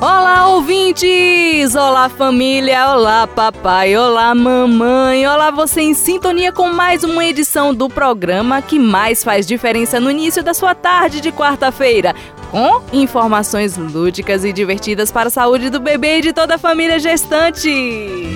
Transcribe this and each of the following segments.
Olá, ouvintes! Olá, família! Olá, papai! Olá, mamãe! Olá, você em sintonia com mais uma edição do programa que mais faz diferença no início da sua tarde de quarta-feira com informações lúdicas e divertidas para a saúde do bebê e de toda a família gestante.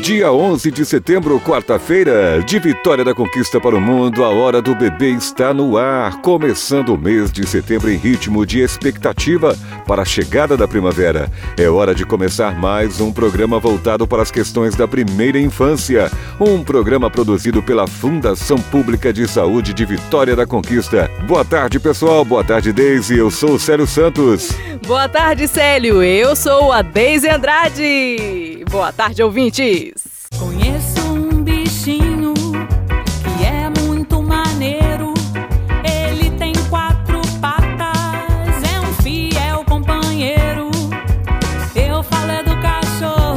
Dia 11 de setembro, quarta-feira, de Vitória da Conquista para o Mundo, a hora do bebê está no ar, começando o mês de setembro em ritmo de expectativa para a chegada da primavera. É hora de começar mais um programa voltado para as questões da primeira infância, um programa produzido pela Fundação Pública de Saúde de Vitória da Conquista. Boa tarde, pessoal. Boa tarde, Deise. Eu sou o Célio Santos Santos. Boa tarde, Célio. Eu sou a Deise Andrade. Boa tarde, ouvintes. Conheço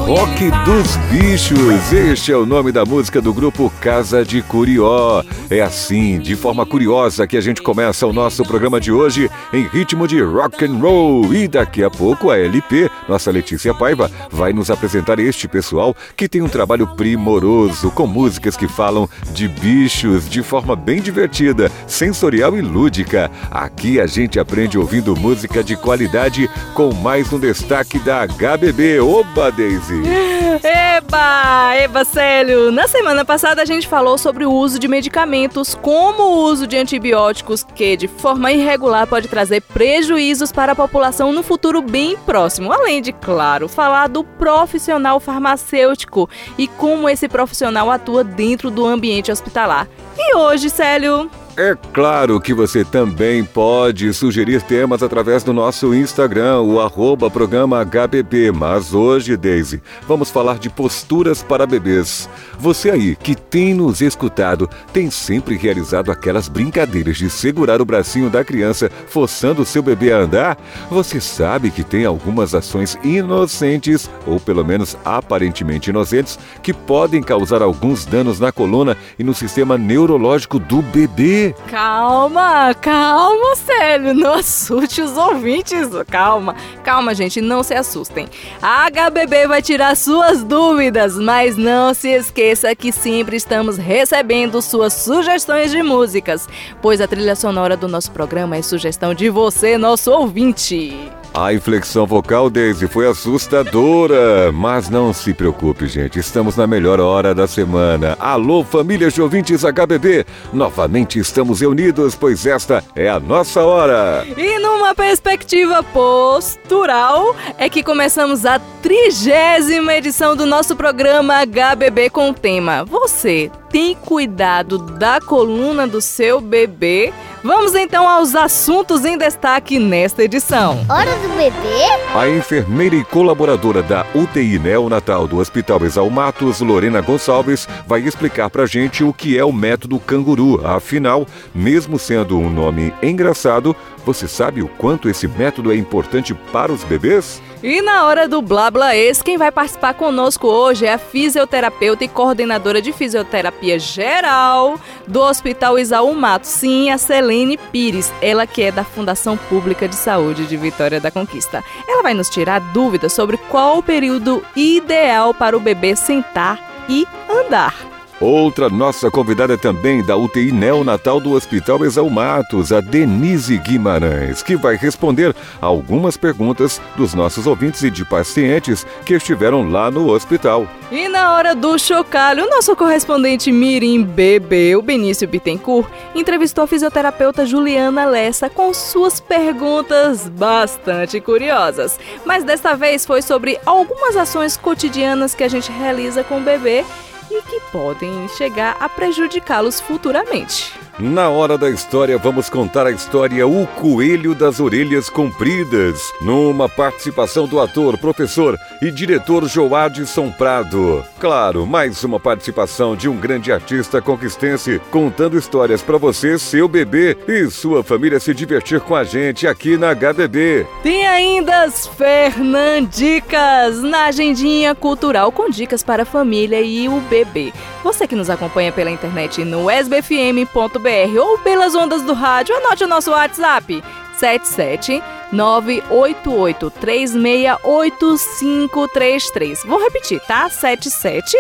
Rock dos Bichos. Este é o nome da música do grupo Casa de Curió. É assim, de forma curiosa, que a gente começa o nosso programa de hoje em ritmo de rock and roll. E daqui a pouco a LP, nossa Letícia Paiva, vai nos apresentar este pessoal que tem um trabalho primoroso com músicas que falam de bichos de forma bem divertida, sensorial e lúdica. Aqui a gente aprende ouvindo música de qualidade com mais um destaque da HBB. Oba, Daisy! Eba! Eba, Célio! Na semana passada a gente falou sobre o uso de medicamentos, como o uso de antibióticos, que de forma irregular pode trazer prejuízos para a população no futuro bem próximo. Além de, claro, falar do profissional farmacêutico e como esse profissional atua dentro do ambiente hospitalar. E hoje, Célio, é claro que você também pode sugerir temas através do nosso Instagram, o arroba programa HBB. Mas hoje, Daisy, vamos falar de posturas para bebês. Você aí que tem nos escutado, tem sempre realizado aquelas brincadeiras de segurar o bracinho da criança forçando o seu bebê a andar? Você sabe que tem algumas ações inocentes, ou pelo menos aparentemente inocentes, que podem causar alguns danos na coluna e no sistema neurológico do bebê. Calma, calma, Célio. Não assuste os ouvintes. Calma, calma, gente. Não se assustem. A HBB vai tirar suas dúvidas, mas não se esqueça que sempre estamos recebendo suas sugestões de músicas, pois a trilha sonora do nosso programa é sugestão de você, nosso ouvinte. A inflexão vocal, Daisy, foi assustadora. Mas não se preocupe, gente. Estamos na melhor hora da semana. Alô, famílias de ouvintes HBB. Novamente estamos reunidos, pois esta é a nossa hora. E numa perspectiva postural, é que começamos a trigésima edição do nosso programa HBB com o tema Você tem cuidado da coluna do seu bebê? Vamos então aos assuntos em destaque nesta edição. Hora do bebê? A enfermeira e colaboradora da UTI neonatal do Hospital Exalmatos, Lorena Gonçalves, vai explicar pra gente o que é o método canguru. Afinal, mesmo sendo um nome engraçado, você sabe o quanto esse método é importante para os bebês? E na hora do Blá Blá Ex, quem vai participar conosco hoje é a fisioterapeuta e coordenadora de fisioterapia geral do Hospital Isaú Mato. Sim, a Celene Pires, ela que é da Fundação Pública de Saúde de Vitória da Conquista. Ela vai nos tirar dúvidas sobre qual o período ideal para o bebê sentar e andar. Outra nossa convidada é também da UTI neonatal do Hospital Exalmatos, a Denise Guimarães, que vai responder algumas perguntas dos nossos ouvintes e de pacientes que estiveram lá no hospital. E na hora do chocalho, nosso correspondente Mirim Bebê, o Benício Bittencourt, entrevistou a fisioterapeuta Juliana Lessa com suas perguntas bastante curiosas. Mas desta vez foi sobre algumas ações cotidianas que a gente realiza com o bebê e que podem chegar a prejudicá-los futuramente. Na hora da história, vamos contar a história O Coelho das Orelhas Compridas, numa participação do ator, professor e diretor Joadson Prado. Claro, mais uma participação de um grande artista conquistense, contando histórias para você, seu bebê e sua família se divertir com a gente aqui na HBB. Tem ainda as Fernandicas na agendinha cultural com dicas para a família e o bebê. Você que nos acompanha pela internet no sbfm.br ou pelas ondas do rádio, anote o nosso WhatsApp 77 988 368533. Vou repetir, tá? 77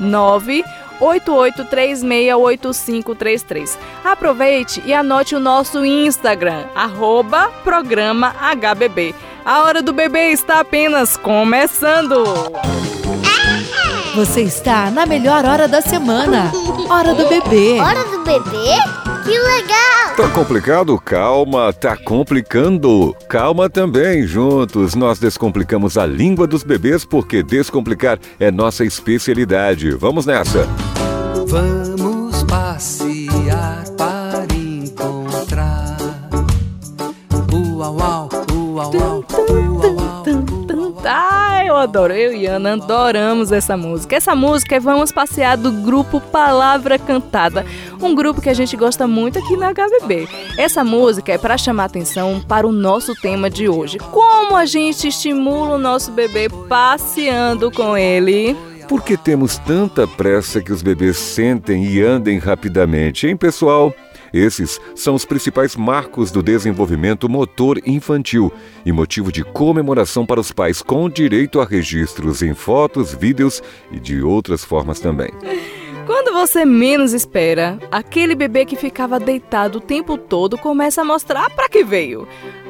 988368533. Aproveite e anote o nosso Instagram, arroba programa HBB. A hora do bebê está apenas começando. Você está na melhor hora da semana. Hora do bebê. Hora do bebê? Que legal! Tá complicado? Calma, tá complicando. Calma também, juntos nós descomplicamos a língua dos bebês porque descomplicar é nossa especialidade. Vamos nessa. Vamos passear para adoro. Eu e Ana adoramos essa música. Essa música é Vamos Passear do grupo Palavra Cantada, um grupo que a gente gosta muito aqui na HBB. Essa música é para chamar atenção para o nosso tema de hoje. Como a gente estimula o nosso bebê passeando com ele? Por que temos tanta pressa que os bebês sentem e andem rapidamente, hein, pessoal? Esses são os principais marcos do desenvolvimento motor infantil e motivo de comemoração para os pais com direito a registros em fotos, vídeos e de outras formas também. Quando você menos espera, aquele bebê que ficava deitado o tempo todo começa a mostrar para que veio.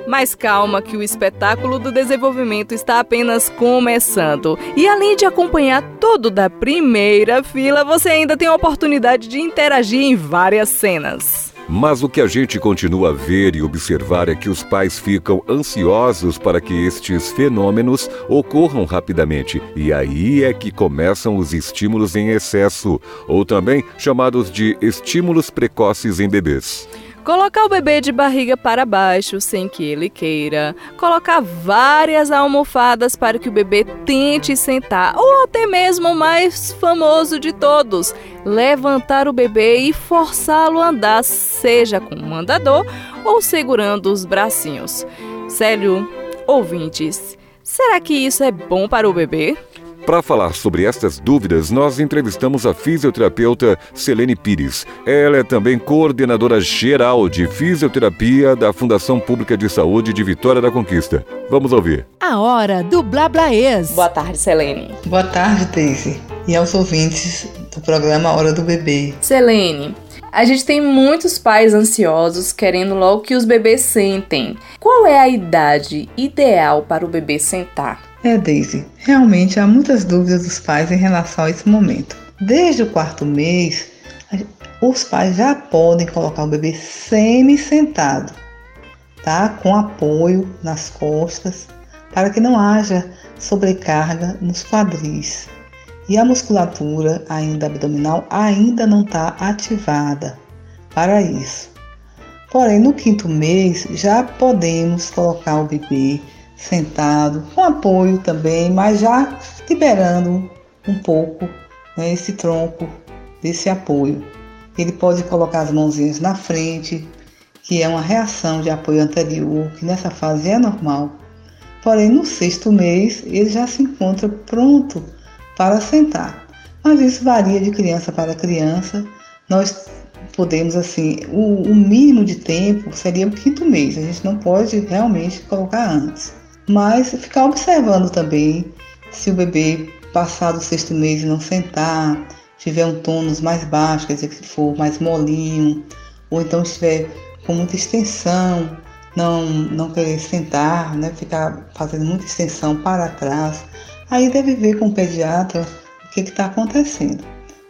Mas calma que o espetáculo do desenvolvimento está apenas começando. E além de acompanhar tudo da primeira fila, você ainda tem a oportunidade de interagir em várias cenas. Mas o que a gente continua a ver e observar é que os pais ficam ansiosos para que estes fenômenos ocorram rapidamente. E aí é que começam os estímulos em excesso, ou também chamados de estímulos precoces em bebês. Colocar o bebê de barriga para baixo sem que ele queira. Colocar várias almofadas para que o bebê tente sentar. Ou até mesmo o mais famoso de todos: levantar o bebê e forçá-lo a andar, seja com um andador ou segurando os bracinhos. Sério, ouvintes, será que isso é bom para o bebê? Para falar sobre estas dúvidas, nós entrevistamos a fisioterapeuta Selene Pires. Ela é também coordenadora geral de fisioterapia da Fundação Pública de Saúde de Vitória da Conquista. Vamos ouvir. A hora do Blablaês. Boa tarde, Selene. Boa tarde, Daisy. E aos ouvintes do programa Hora do Bebê. Selene, a gente tem muitos pais ansiosos querendo logo que os bebês sentem. Qual é a idade ideal para o bebê sentar? É, Daisy, realmente há muitas dúvidas dos pais em relação a esse momento. Desde o quarto mês, os pais já podem colocar o bebê semi-sentado, tá? Com apoio nas costas, para que não haja sobrecarga nos quadris. E a musculatura ainda abdominal ainda não está ativada para isso. Porém, no quinto mês já podemos colocar o bebê sentado, com apoio também, mas já liberando um pouco né, esse tronco desse apoio. Ele pode colocar as mãozinhas na frente, que é uma reação de apoio anterior, que nessa fase é normal. Porém, no sexto mês, ele já se encontra pronto para sentar. Mas isso varia de criança para criança. Nós podemos, assim, o, o mínimo de tempo seria o quinto mês. A gente não pode realmente colocar antes mas ficar observando também se o bebê passar do sexto mês e não sentar, tiver um tônus mais baixo, quer dizer que se for mais molinho, ou então estiver com muita extensão, não, não querer sentar, né, ficar fazendo muita extensão para trás, aí deve ver com o pediatra o que está acontecendo,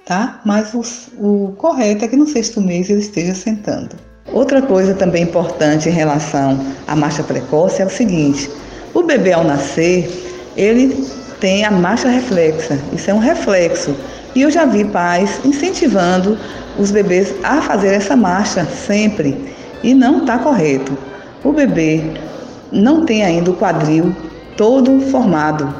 tá? Mas o, o correto é que no sexto mês ele esteja sentando. Outra coisa também importante em relação à marcha precoce é o seguinte: o bebê ao nascer, ele tem a marcha reflexa. Isso é um reflexo. E eu já vi pais incentivando os bebês a fazer essa marcha sempre. E não está correto. O bebê não tem ainda o quadril todo formado.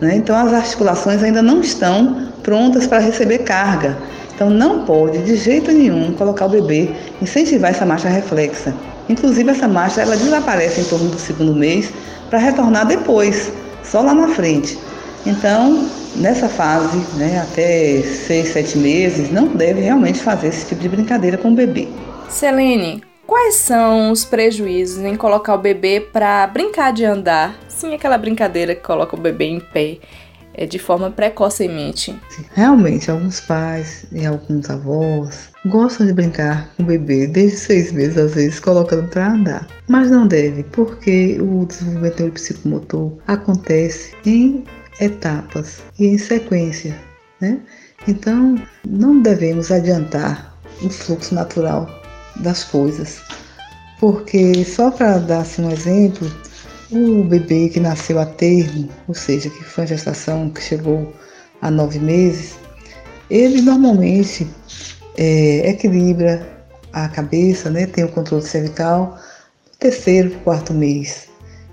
Né? Então as articulações ainda não estão prontas para receber carga. Então não pode de jeito nenhum colocar o bebê, incentivar essa marcha reflexa. Inclusive essa marcha ela desaparece em torno do segundo mês para retornar depois, só lá na frente. Então, nessa fase, né, até seis, sete meses, não deve realmente fazer esse tipo de brincadeira com o bebê. Selene, quais são os prejuízos em colocar o bebê para brincar de andar? Sim, aquela brincadeira que coloca o bebê em pé de forma precocemente. Realmente, alguns pais e alguns avós gostam de brincar com o bebê desde seis meses, às vezes colocando para andar. Mas não deve, porque o desenvolvimento psicomotor acontece em etapas e em sequência, né? Então, não devemos adiantar o fluxo natural das coisas, porque só para dar assim, um exemplo, o bebê que nasceu a termo, ou seja, que foi a gestação que chegou a nove meses, ele normalmente é, equilibra a cabeça, né, tem o controle cervical no terceiro, quarto mês.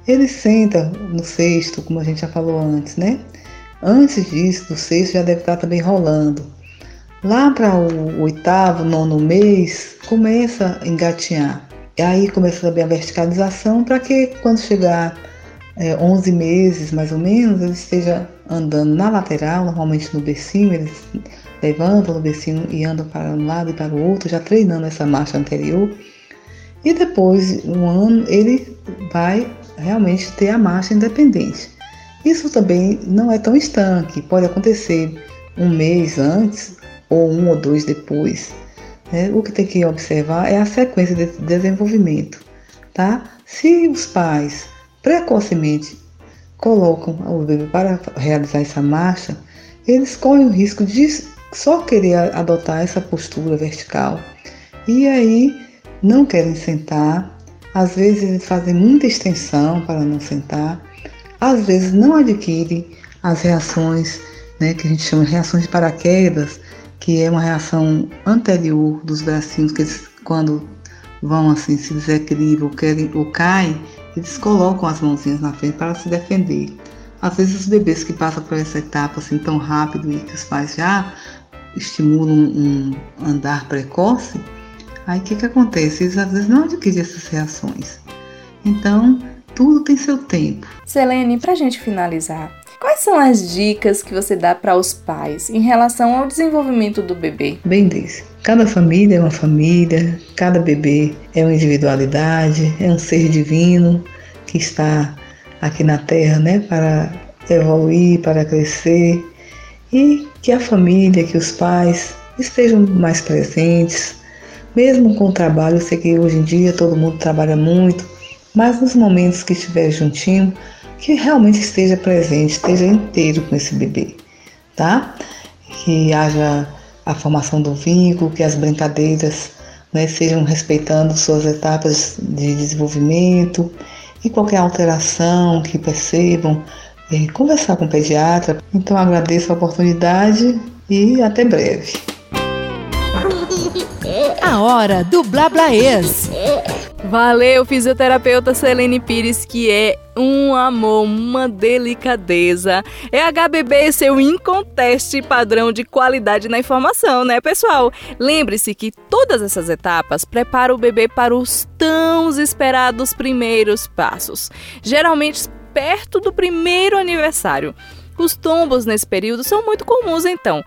Ele senta no sexto, como a gente já falou antes, né? Antes disso, do sexto já deve estar também rolando. Lá para o oitavo, nono mês, começa a engatinhar. Aí começa também a verticalização para que quando chegar é, 11 meses mais ou menos, ele esteja andando na lateral, normalmente no bercinho, eles levantam no bercinho e andam para um lado e para o outro, já treinando essa marcha anterior. E depois, um ano, ele vai realmente ter a marcha independente. Isso também não é tão estanque, pode acontecer um mês antes ou um ou dois depois. Né? O que tem que observar é a sequência de desenvolvimento. Tá? Se os pais precocemente colocam o bebê para realizar essa marcha, eles correm o risco de só querer adotar essa postura vertical e aí não querem sentar. Às vezes eles fazem muita extensão para não sentar, às vezes não adquirem as reações né, que a gente chama de reações de paraquedas, que é uma reação anterior dos bracinhos, que eles, quando vão assim, se desequilibram ou, querem, ou caem, eles colocam as mãozinhas na frente para se defender. Às vezes os bebês que passam por essa etapa assim tão rápido e que os pais já estimulam um andar precoce, aí o que, que acontece? Eles às vezes não adquirem essas reações. Então, tudo tem seu tempo. Selene, para a gente finalizar, Quais são as dicas que você dá para os pais em relação ao desenvolvimento do bebê? Bem disse. Cada família é uma família, cada bebê é uma individualidade, é um ser divino que está aqui na Terra, né, para evoluir, para crescer e que a família, que os pais estejam mais presentes, mesmo com o trabalho. Eu sei que hoje em dia todo mundo trabalha muito, mas nos momentos que estiver juntinho, que realmente esteja presente, esteja inteiro com esse bebê, tá? Que haja a formação do vínculo, que as brincadeiras né, sejam respeitando suas etapas de desenvolvimento e qualquer alteração que percebam, é, conversar com o pediatra. Então agradeço a oportunidade e até breve. A hora do Blablaês. Valeu, fisioterapeuta Selene Pires, que é um amor, uma delicadeza. É HBB seu inconteste padrão de qualidade na informação, né, pessoal? Lembre-se que todas essas etapas preparam o bebê para os tão esperados primeiros passos, geralmente perto do primeiro aniversário. Os tombos nesse período são muito comuns, então.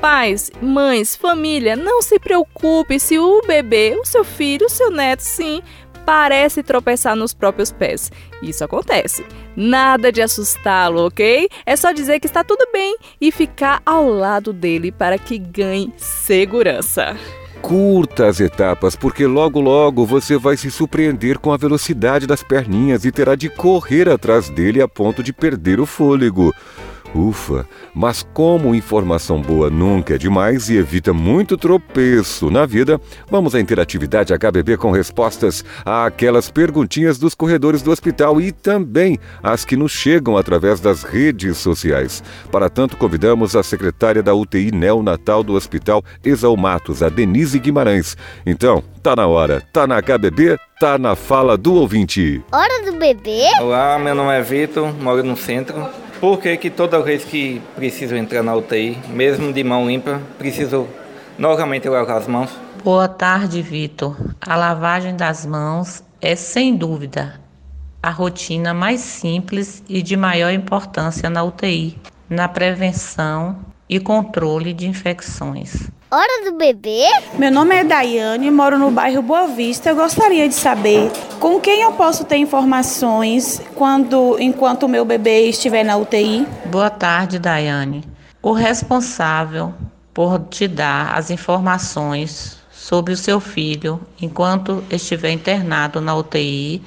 Pais, mães, família, não se preocupe se o bebê, o seu filho, o seu neto, sim, parece tropeçar nos próprios pés. Isso acontece. Nada de assustá-lo, ok? É só dizer que está tudo bem e ficar ao lado dele para que ganhe segurança. Curta as etapas, porque logo logo você vai se surpreender com a velocidade das perninhas e terá de correr atrás dele a ponto de perder o fôlego. Ufa, mas como informação boa nunca é demais e evita muito tropeço na vida, vamos à interatividade HBB com respostas àquelas perguntinhas dos corredores do hospital e também as que nos chegam através das redes sociais. Para tanto, convidamos a secretária da UTI neonatal do Hospital Exalmatos, a Denise Guimarães. Então, tá na hora, tá na HBB, tá na fala do ouvinte. Hora do bebê? Olá, meu nome é Vitor, moro no centro. Por que, que toda vez que preciso entrar na UTI, mesmo de mão limpa, preciso novamente lavar as mãos? Boa tarde, Vitor. A lavagem das mãos é sem dúvida a rotina mais simples e de maior importância na UTI, na prevenção e controle de infecções. Hora do bebê? Meu nome é Daiane, moro no bairro Boa Vista. Eu gostaria de saber com quem eu posso ter informações quando, enquanto o meu bebê estiver na UTI. Boa tarde, Daiane. O responsável por te dar as informações sobre o seu filho enquanto estiver internado na UTI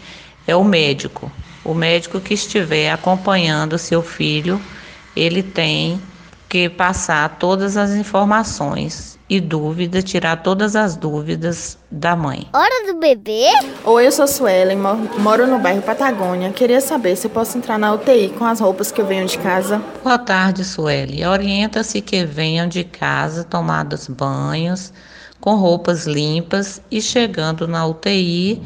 é o médico. O médico que estiver acompanhando seu filho, ele tem que passar todas as informações e dúvidas, tirar todas as dúvidas da mãe. Hora do bebê? Oi, eu sou Suelen, moro no bairro Patagônia. Queria saber se eu posso entrar na UTI com as roupas que eu venho de casa. Boa tarde, Sueli. Orienta-se que venham de casa tomados banhos, com roupas limpas e chegando na UTI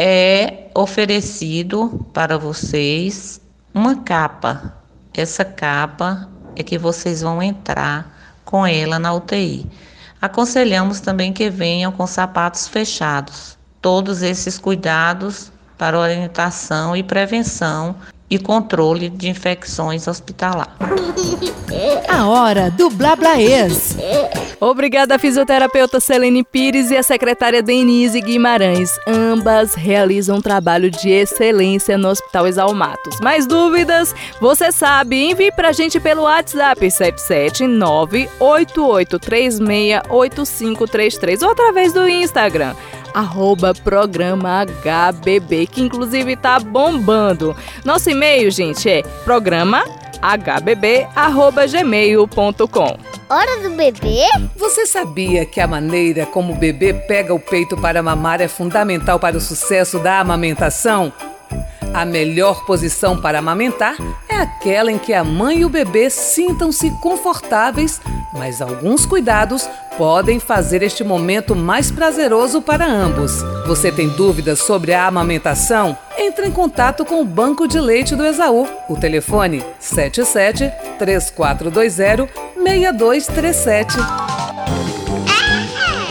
é oferecido para vocês uma capa. Essa capa é que vocês vão entrar com ela na UTI. Aconselhamos também que venham com sapatos fechados. Todos esses cuidados para orientação e prevenção e controle de infecções hospitalar. A hora do Blablaês. Obrigada, fisioterapeuta Selene Pires e a secretária Denise Guimarães. Ambas realizam um trabalho de excelência no Hospital Exalmatos. Mais dúvidas? Você sabe, envie pra gente pelo WhatsApp 77988368533 ou através do Instagram arroba programa HBB, que inclusive tá bombando. Nosso e-mail, gente, é programa hbb@gmail.com. Hora do bebê? Você sabia que a maneira como o bebê pega o peito para mamar é fundamental para o sucesso da amamentação? A melhor posição para amamentar é aquela em que a mãe e o bebê sintam-se confortáveis, mas alguns cuidados podem fazer este momento mais prazeroso para ambos. Você tem dúvidas sobre a amamentação? Entre em contato com o Banco de Leite do Exaú. O telefone 77 3420 6237.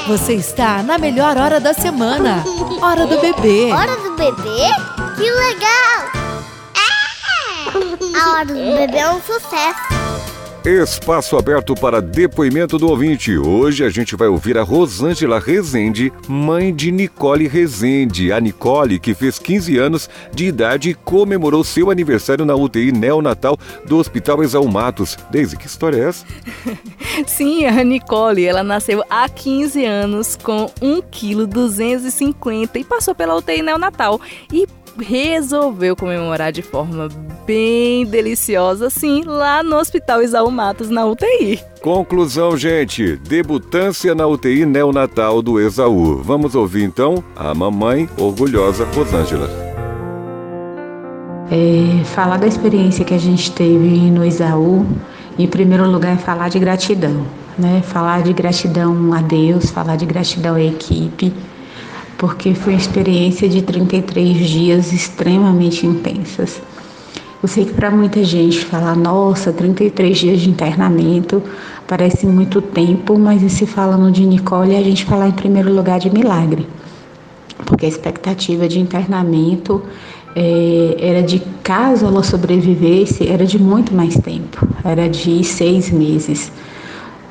Você está na melhor hora da semana. Hora do bebê. Hora do bebê? Que legal! A hora do bebê é um sucesso. Espaço aberto para depoimento do ouvinte. Hoje a gente vai ouvir a Rosângela Rezende, mãe de Nicole Rezende. A Nicole, que fez 15 anos de idade e comemorou seu aniversário na UTI neonatal do Hospital Exalmatos. Deise, que história é essa? Sim, a Nicole, ela nasceu há 15 anos com 1,250 kg e passou pela UTI neonatal. E resolveu comemorar de forma bem deliciosa, sim, lá no Hospital Isaú Matos, na UTI. Conclusão, gente. Debutância na UTI neonatal do Exaú. Vamos ouvir então a mamãe orgulhosa Rosângela. É, falar da experiência que a gente teve no Exaú, em primeiro lugar é falar de gratidão, né? Falar de gratidão a Deus, falar de gratidão à equipe, porque foi uma experiência de 33 dias extremamente intensas. Eu sei que para muita gente falar, nossa, 33 dias de internamento parece muito tempo, mas se falando de Nicole, a gente falar em primeiro lugar de milagre, porque a expectativa de internamento é, era de caso ela sobrevivesse, era de muito mais tempo, era de seis meses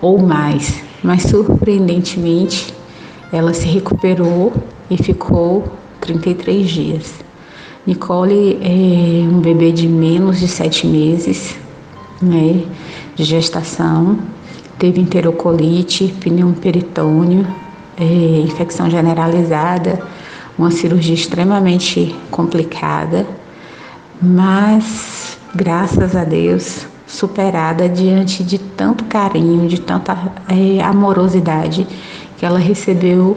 ou mais, mas surpreendentemente ela se recuperou e ficou 33 dias. Nicole é um bebê de menos de sete meses, né, de gestação, teve enterocolite, pneu peritônio, é, infecção generalizada, uma cirurgia extremamente complicada, mas graças a Deus superada diante de tanto carinho, de tanta é, amorosidade que ela recebeu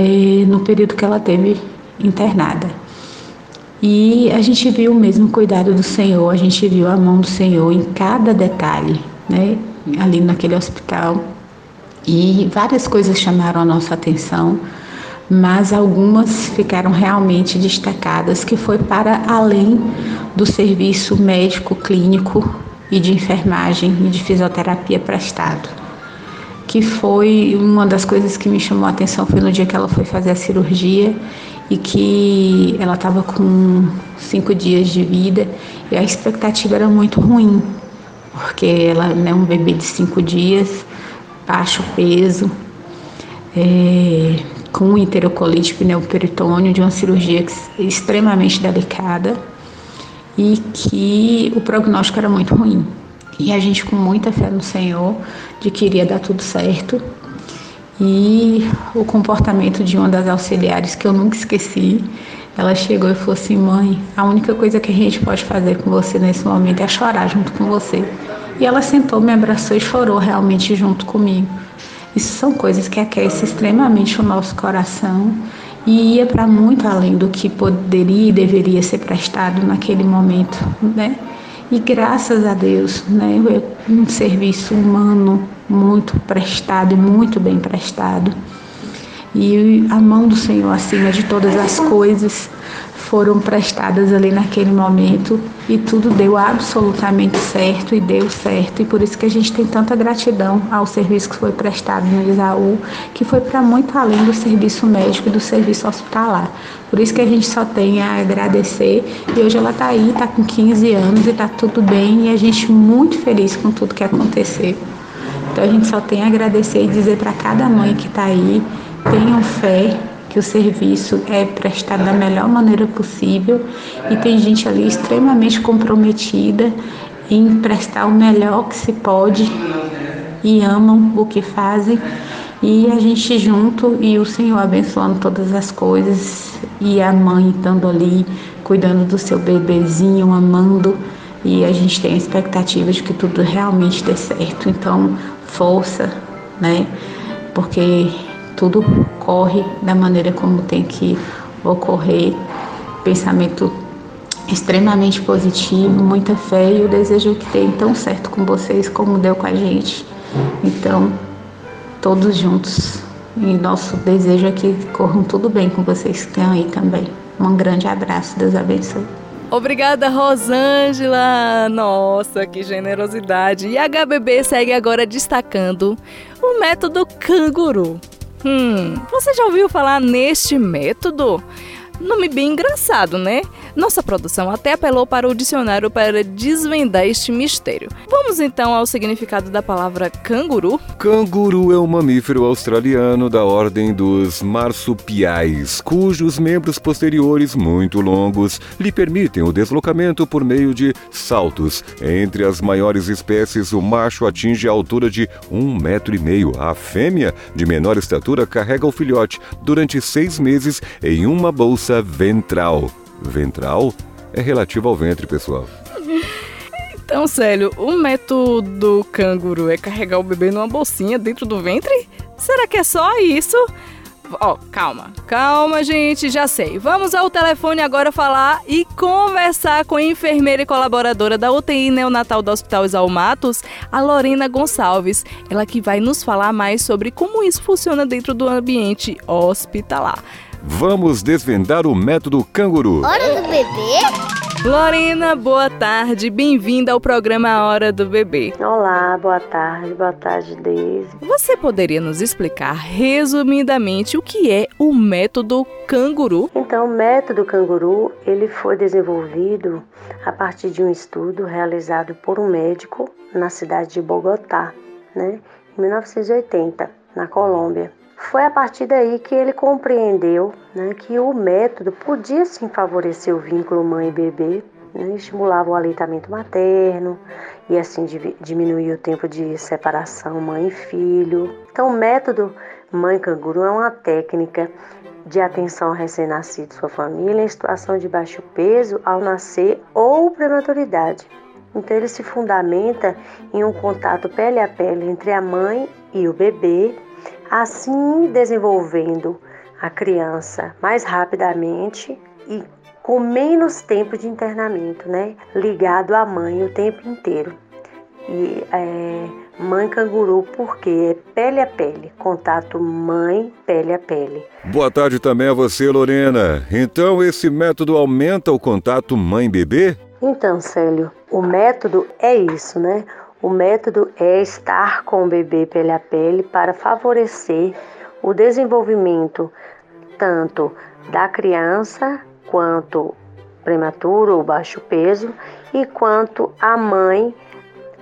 é, no período que ela teve internada. E a gente viu o mesmo cuidado do Senhor, a gente viu a mão do Senhor em cada detalhe, né? Ali naquele hospital. E várias coisas chamaram a nossa atenção, mas algumas ficaram realmente destacadas, que foi para além do serviço médico clínico e de enfermagem e de fisioterapia prestado. Que foi uma das coisas que me chamou a atenção foi no dia que ela foi fazer a cirurgia e que ela estava com cinco dias de vida e a expectativa era muito ruim, porque ela é né, um bebê de cinco dias, baixo peso, é, com enterocolite pneuperitônio, de uma cirurgia extremamente delicada e que o prognóstico era muito ruim. E a gente com muita fé no Senhor de que iria dar tudo certo e o comportamento de uma das auxiliares que eu nunca esqueci, ela chegou e falou assim: Mãe, a única coisa que a gente pode fazer com você nesse momento é chorar junto com você. E ela sentou, me abraçou e chorou realmente junto comigo. Isso são coisas que aquecem extremamente o nosso coração e ia para muito além do que poderia e deveria ser prestado naquele momento, né? E graças a Deus, né, um serviço humano muito prestado e muito bem prestado. E a mão do Senhor acima de todas as coisas foram prestadas ali naquele momento e tudo deu absolutamente certo e deu certo. E por isso que a gente tem tanta gratidão ao serviço que foi prestado no Isaú, que foi para muito além do serviço médico e do serviço hospitalar. Por isso que a gente só tem a agradecer. E hoje ela está aí, está com 15 anos e está tudo bem. E a gente muito feliz com tudo que aconteceu. Então a gente só tem a agradecer e dizer para cada mãe que está aí, tenham fé, que o serviço é prestado da melhor maneira possível e tem gente ali extremamente comprometida em prestar o melhor que se pode e amam o que fazem e a gente junto e o Senhor abençoando todas as coisas e a mãe estando ali cuidando do seu bebezinho, amando e a gente tem a expectativa de que tudo realmente dê certo. Então, força, né? Porque tudo corre da maneira como tem que ocorrer. Pensamento extremamente positivo, muita fé e o desejo que tem tão certo com vocês como deu com a gente. Então, todos juntos. E nosso desejo é que corram tudo bem com vocês que estão aí também. Um grande abraço, Deus abençoe. Obrigada, Rosângela! Nossa, que generosidade! E a HBB segue agora destacando o método canguru. Hum, você já ouviu falar neste método? Nome bem engraçado, né? Nossa produção até apelou para o dicionário para desvendar este mistério. Vamos então ao significado da palavra canguru? Canguru é um mamífero australiano da ordem dos marsupiais, cujos membros posteriores muito longos lhe permitem o deslocamento por meio de saltos. Entre as maiores espécies, o macho atinge a altura de um metro e meio. A fêmea, de menor estatura, carrega o filhote durante seis meses em uma bolsa ventral. Ventral é relativo ao ventre, pessoal. Então, Célio, o método canguru é carregar o bebê numa bolsinha dentro do ventre? Será que é só isso? Ó, oh, calma, calma, gente, já sei. Vamos ao telefone agora falar e conversar com a enfermeira e colaboradora da UTI neonatal do Hospital Exalmatos, a Lorena Gonçalves. Ela que vai nos falar mais sobre como isso funciona dentro do ambiente hospitalar. Vamos desvendar o método canguru. Hora do bebê? Lorena, boa tarde. Bem-vinda ao programa Hora do Bebê. Olá, boa tarde. Boa tarde, Deise. Você poderia nos explicar resumidamente o que é o método canguru? Então, o método canguru, ele foi desenvolvido a partir de um estudo realizado por um médico na cidade de Bogotá, né, em 1980, na Colômbia. Foi a partir daí que ele compreendeu né, que o método podia sim favorecer o vínculo mãe e bebê, né, estimulava o aleitamento materno e assim diminuir o tempo de separação mãe e filho. Então, o método mãe canguru é uma técnica de atenção ao recém-nascido e sua família em situação de baixo peso ao nascer ou prematuridade. Então ele se fundamenta em um contato pele a pele entre a mãe e o bebê, assim desenvolvendo a criança mais rapidamente e com menos tempo de internamento, né? Ligado à mãe o tempo inteiro. E é, mãe canguru porque é pele a pele, contato mãe, pele a pele. Boa tarde também a você, Lorena. Então esse método aumenta o contato mãe-bebê? Então, Célio, o método é isso, né? O método é estar com o bebê pele a pele para favorecer o desenvolvimento tanto da criança quanto prematuro ou baixo peso e quanto a mãe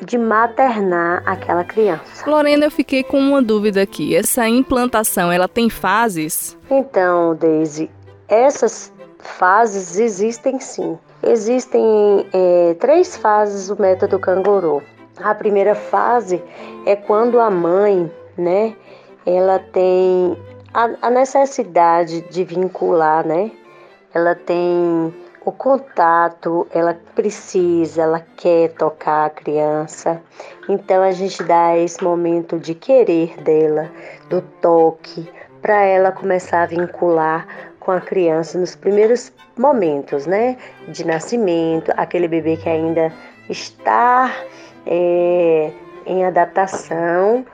de maternar aquela criança. Lorena, eu fiquei com uma dúvida aqui. Essa implantação, ela tem fases? Então, Daisy, essas fases existem sim. Existem é, três fases do método canguru. A primeira fase é quando a mãe, né, ela tem a, a necessidade de vincular, né? Ela tem o contato, ela precisa, ela quer tocar a criança. Então a gente dá esse momento de querer dela, do toque, para ela começar a vincular com a criança nos primeiros momentos, né? De nascimento, aquele bebê que ainda está é, em adaptação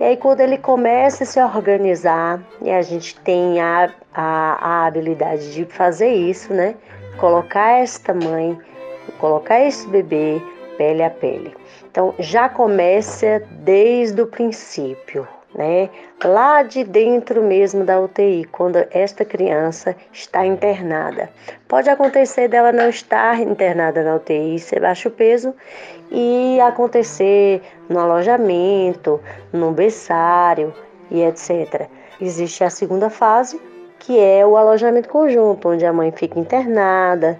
e aí, quando ele começa a se organizar, e a gente tem a, a, a habilidade de fazer isso, né? Colocar esta mãe, colocar esse bebê pele a pele. Então, já começa desde o princípio né? Lá de dentro mesmo da UTI, quando esta criança está internada. Pode acontecer dela não estar internada na UTI, ser baixo peso e acontecer no alojamento, no berçário e etc. Existe a segunda fase, que é o alojamento conjunto, onde a mãe fica internada,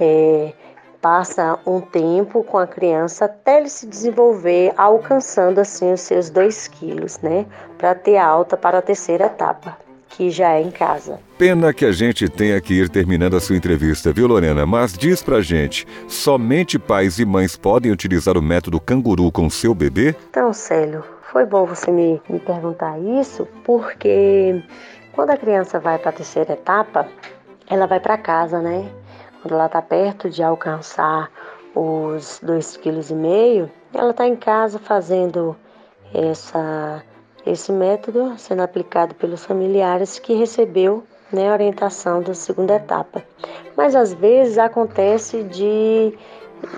é, passa um tempo com a criança até ele se desenvolver, alcançando assim os seus 2 quilos, né? Para ter alta para a terceira etapa, que já é em casa. Pena que a gente tenha que ir terminando a sua entrevista, viu, Lorena? Mas diz pra gente: somente pais e mães podem utilizar o método canguru com seu bebê? Então, Célio, foi bom você me, me perguntar isso, porque quando a criança vai para a terceira etapa, ela vai para casa, né? quando ela está perto de alcançar os 2,5 kg, ela está em casa fazendo essa, esse método sendo aplicado pelos familiares que recebeu né, orientação da segunda etapa. Mas às vezes acontece de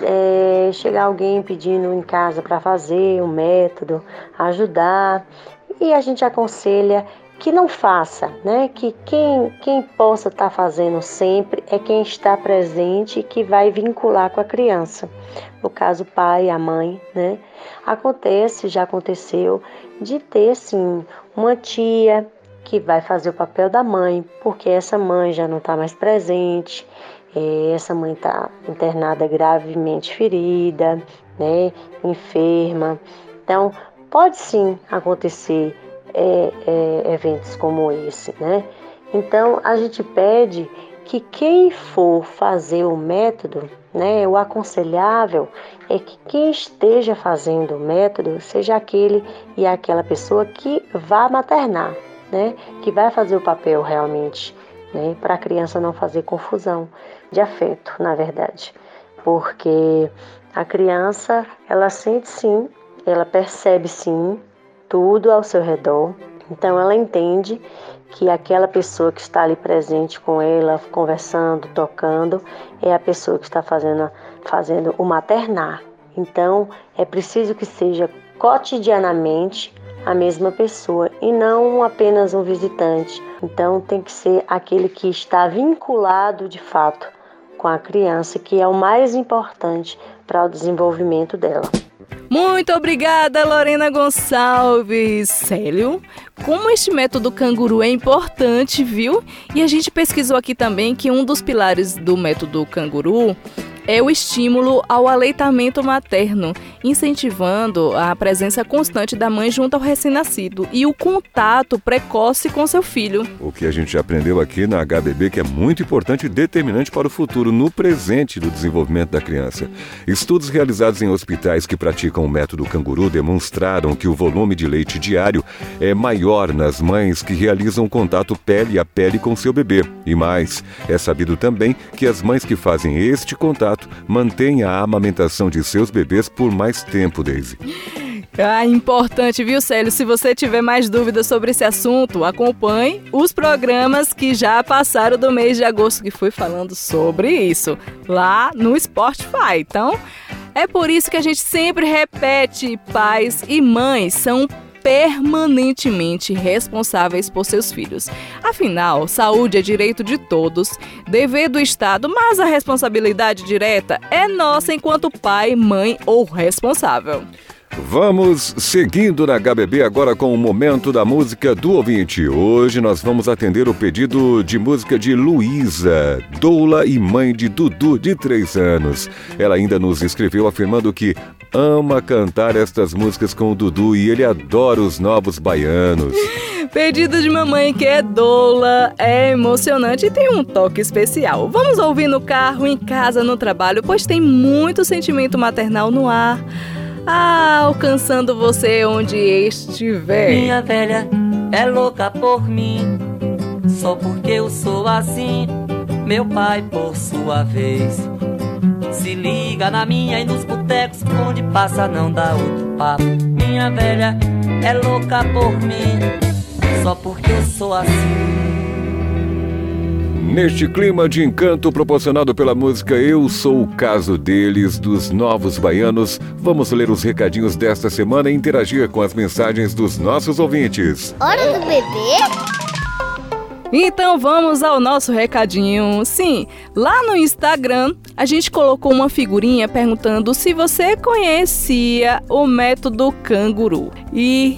é, chegar alguém pedindo em casa para fazer o um método, ajudar, e a gente aconselha que não faça, né? Que quem, quem possa estar tá fazendo sempre é quem está presente e que vai vincular com a criança. No caso, o pai, a mãe, né? Acontece, já aconteceu, de ter sim uma tia que vai fazer o papel da mãe, porque essa mãe já não está mais presente, é, essa mãe está internada gravemente ferida, né? Enferma. Então, pode sim acontecer é, é, eventos como esse, né? Então a gente pede que quem for fazer o método, né, o aconselhável é que quem esteja fazendo o método seja aquele e aquela pessoa que vá maternar, né, que vai fazer o papel realmente, né, para a criança não fazer confusão de afeto, na verdade, porque a criança ela sente sim, ela percebe sim tudo ao seu redor. Então ela entende que aquela pessoa que está ali presente com ela, conversando, tocando, é a pessoa que está fazendo, fazendo o maternar. Então é preciso que seja cotidianamente a mesma pessoa e não apenas um visitante. Então tem que ser aquele que está vinculado de fato com a criança, que é o mais importante para o desenvolvimento dela. Muito obrigada, Lorena Gonçalves. Célio, como este método canguru é importante, viu? E a gente pesquisou aqui também que um dos pilares do método canguru é o estímulo ao aleitamento materno. Incentivando a presença constante da mãe junto ao recém-nascido e o contato precoce com seu filho. O que a gente aprendeu aqui na HBB que é muito importante e determinante para o futuro, no presente do desenvolvimento da criança. Estudos realizados em hospitais que praticam o método canguru demonstraram que o volume de leite diário é maior nas mães que realizam contato pele a pele com seu bebê. E mais, é sabido também que as mães que fazem este contato mantêm a amamentação de seus bebês por mais tempo, Daisy. Ah, importante, viu, Célio? Se você tiver mais dúvidas sobre esse assunto, acompanhe os programas que já passaram do mês de agosto, que fui falando sobre isso, lá no Spotify. Então, é por isso que a gente sempre repete: pais e mães são permanentemente responsáveis por seus filhos. Afinal, saúde é direito de todos, dever do Estado, mas a responsabilidade direta é nossa enquanto pai, mãe ou responsável. Vamos seguindo na HBB agora com o momento da música do ouvinte. Hoje nós vamos atender o pedido de música de Luísa, doula e mãe de Dudu, de 3 anos. Ela ainda nos escreveu afirmando que ama cantar estas músicas com o Dudu e ele adora os novos baianos. Pedido de mamãe que é doula, é emocionante e tem um toque especial. Vamos ouvir no carro, em casa, no trabalho, pois tem muito sentimento maternal no ar. Ah, alcançando você onde estiver. Minha velha é louca por mim, só porque eu sou assim. Meu pai, por sua vez, se liga na minha e nos botecos, onde passa não dá outro papo. Minha velha é louca por mim, só porque eu sou assim. Neste clima de encanto proporcionado pela música Eu Sou o Caso Deles, dos Novos Baianos, vamos ler os recadinhos desta semana e interagir com as mensagens dos nossos ouvintes. Hora do bebê? Então vamos ao nosso recadinho. Sim, lá no Instagram a gente colocou uma figurinha perguntando se você conhecia o método canguru. E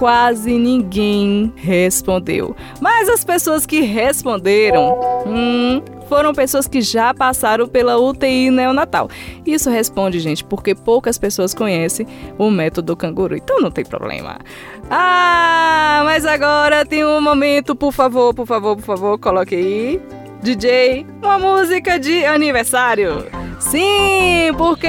quase ninguém respondeu. Mas as pessoas que responderam, hum, foram pessoas que já passaram pela UTI neonatal. Isso responde, gente, porque poucas pessoas conhecem o método canguru, então não tem problema. Ah, mas agora tem um momento, por favor, por favor, por favor, coloque aí. DJ, uma música de aniversário. Sim, porque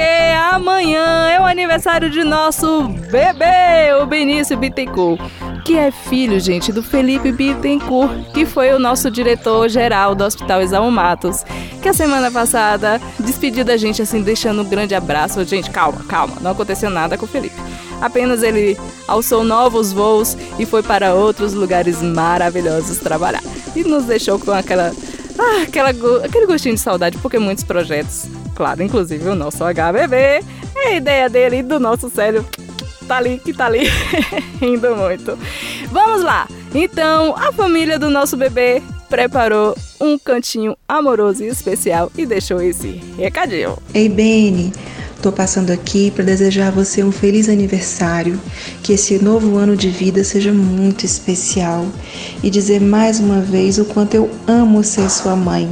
amanhã é o aniversário de nosso bebê, o Benício Bittencourt, que é filho, gente, do Felipe Bittencourt, que foi o nosso diretor-geral do Hospital Exaú Matos, que a semana passada despediu da gente, assim, deixando um grande abraço. Gente, calma, calma, não aconteceu nada com o Felipe. Apenas ele alçou novos voos e foi para outros lugares maravilhosos trabalhar. E nos deixou com aquela ah, aquela, aquele gostinho de saudade, porque muitos projetos, claro, inclusive o nosso HBB, é a ideia dele e do nosso Célio, tá ali, que tá ali, rindo muito. Vamos lá! Então, a família do nosso bebê preparou um cantinho amoroso e especial e deixou esse recadinho. Ei, Beni, Tô passando aqui para desejar a você um feliz aniversário, que esse novo ano de vida seja muito especial e dizer mais uma vez o quanto eu amo ser sua mãe.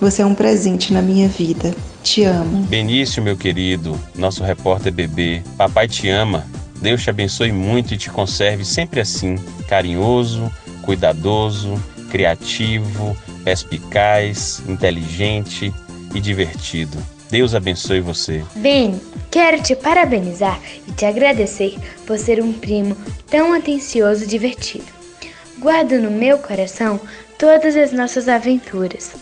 Você é um presente na minha vida. Te amo. Benício, meu querido, nosso repórter bebê, papai te ama. Deus te abençoe muito e te conserve sempre assim, carinhoso, cuidadoso, criativo, perspicaz, inteligente e divertido. Deus abençoe você. Bem, quero te parabenizar e te agradecer por ser um primo tão atencioso e divertido. Guardo no meu coração todas as nossas aventuras.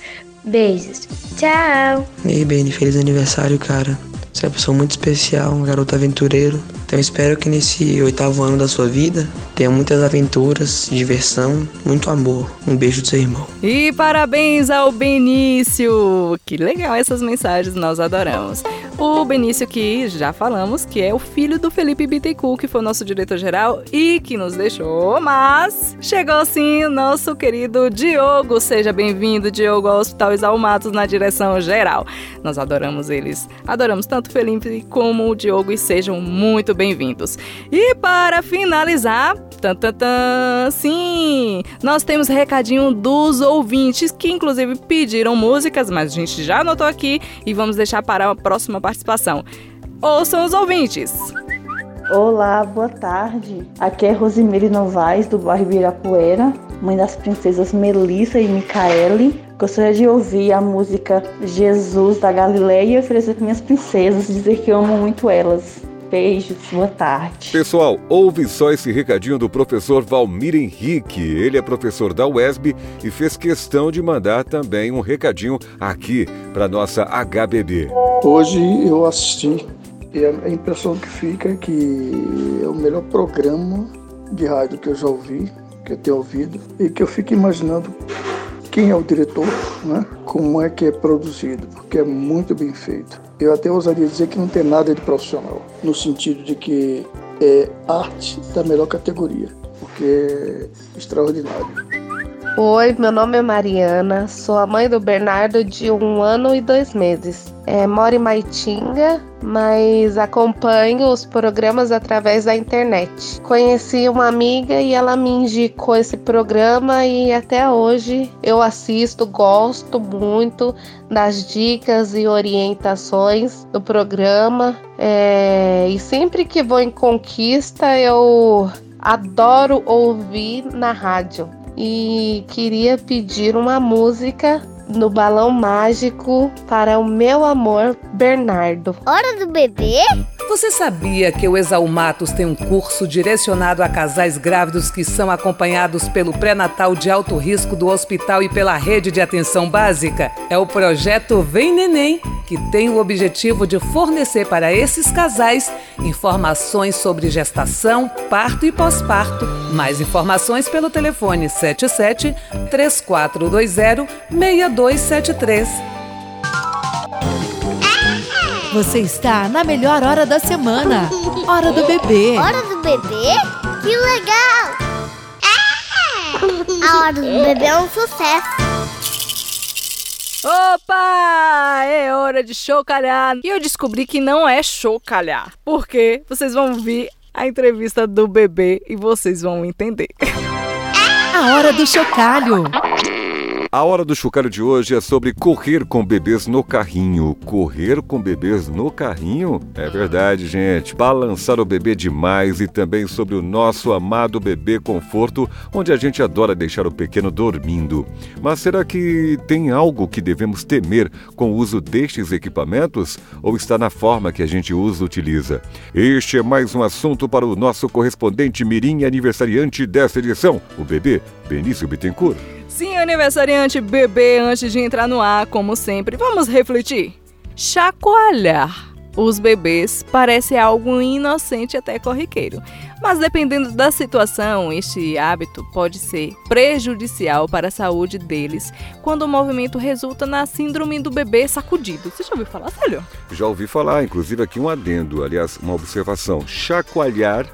Beijos. Tchau. Ei, Beni, feliz aniversário, cara. Você é uma pessoa muito especial, um garoto aventureiro. Então espero que nesse oitavo ano da sua vida tenha muitas aventuras, diversão, muito amor. Um beijo do seu irmão. E parabéns ao Benício! Que legal essas mensagens, nós adoramos. O Benício que já falamos que é o filho do Felipe Bittencourt, que foi o nosso diretor-geral e que nos deixou, mas chegou sim o nosso querido Diogo. Seja bem-vindo, Diogo, ao Hospital Exalmatos na direção geral. Nós adoramos eles. Adoramos tanto o Felipe como o Diogo e sejam muito bem-vindos. E para finalizar, tan, tan, tan, sim, nós temos recadinho dos ouvintes que inclusive pediram músicas, mas a gente já anotou aqui e vamos deixar para a próxima participação. Ouçam os ouvintes. Olá, boa tarde. Aqui é Rosemary Novaes, do bairro Ibirapuera, mãe das princesas Melissa e Micaele. Gostaria de ouvir a música Jesus da Galileia e oferecer para minhas princesas, dizer que amo muito elas. Beijos, boa tarde. Pessoal, ouve só esse recadinho do professor Valmir Henrique. Ele é professor da UESB e fez questão de mandar também um recadinho aqui para nossa HBB. Hoje eu assisti e a impressão que fica é que é o melhor programa de rádio que eu já ouvi, que eu tenho ouvido, e que eu fico imaginando quem é o diretor, né? como é que é produzido, porque é muito bem feito. Eu até ousaria dizer que não tem nada de profissional, no sentido de que é arte da melhor categoria, porque é extraordinário. Oi, meu nome é Mariana, sou a mãe do Bernardo de um ano e dois meses. É, moro em Maitinga, mas acompanho os programas através da internet. Conheci uma amiga e ela me indicou esse programa e até hoje eu assisto, gosto muito das dicas e orientações do programa. É, e sempre que vou em conquista eu adoro ouvir na rádio e queria pedir uma música no balão mágico para o meu amor Bernardo. Hora do bebê? Você sabia que o Exalmatos tem um curso direcionado a casais grávidos que são acompanhados pelo pré-natal de alto risco do hospital e pela rede de atenção básica? É o projeto Vem Neném, que tem o objetivo de fornecer para esses casais informações sobre gestação, parto e pós-parto. Mais informações pelo telefone 77 3420 6273. Você está na melhor hora da semana. Hora do bebê. Hora do bebê? Que legal! É! A hora do bebê é um sucesso. Opa! É hora de chocalhar. E eu descobri que não é chocalhar. Porque vocês vão ouvir a entrevista do bebê e vocês vão entender. A hora do chocalho. A hora do chocalho de hoje é sobre correr com bebês no carrinho. Correr com bebês no carrinho? É verdade, gente. Balançar o bebê demais e também sobre o nosso amado bebê conforto, onde a gente adora deixar o pequeno dormindo. Mas será que tem algo que devemos temer com o uso destes equipamentos? Ou está na forma que a gente usa e utiliza? Este é mais um assunto para o nosso correspondente mirim aniversariante desta edição, o bebê Benício Bittencourt. Sim, aniversariante bebê, antes de entrar no ar, como sempre, vamos refletir. Chacoalhar os bebês parece algo inocente até corriqueiro. Mas dependendo da situação, este hábito pode ser prejudicial para a saúde deles quando o movimento resulta na síndrome do bebê sacudido. Você já ouviu falar, Célio? Já ouvi falar, inclusive aqui um adendo, aliás, uma observação. Chacoalhar